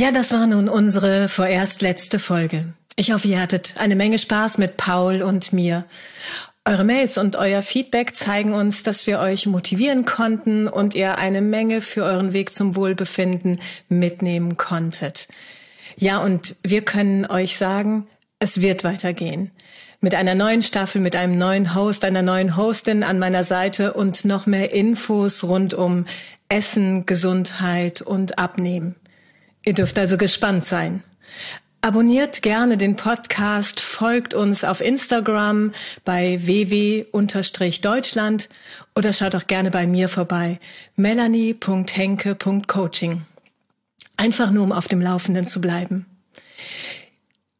Ja, das war nun unsere vorerst letzte Folge. Ich hoffe, ihr hattet eine Menge Spaß mit Paul und mir. Eure Mails und euer Feedback zeigen uns, dass wir euch motivieren konnten und ihr eine Menge für euren Weg zum Wohlbefinden mitnehmen konntet. Ja, und wir können euch sagen, es wird weitergehen. Mit einer neuen Staffel, mit einem neuen Host, einer neuen Hostin an meiner Seite und noch mehr Infos rund um Essen, Gesundheit und Abnehmen. Ihr dürft also gespannt sein. Abonniert gerne den Podcast, folgt uns auf Instagram bei ww-deutschland oder schaut auch gerne bei mir vorbei, melanie.henke.coaching. Einfach nur, um auf dem Laufenden zu bleiben.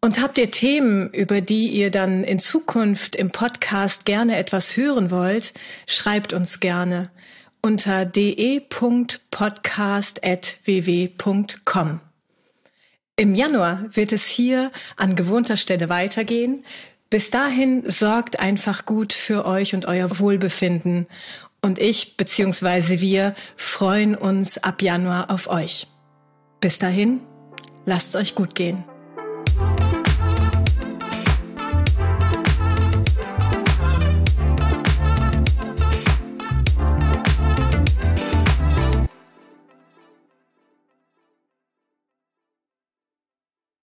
Und habt ihr Themen, über die ihr dann in Zukunft im Podcast gerne etwas hören wollt, schreibt uns gerne unter de.podcast.ww.com. Im Januar wird es hier an gewohnter Stelle weitergehen. Bis dahin sorgt einfach gut für euch und euer Wohlbefinden. Und ich bzw. wir freuen uns ab Januar auf euch. Bis dahin, lasst euch gut gehen.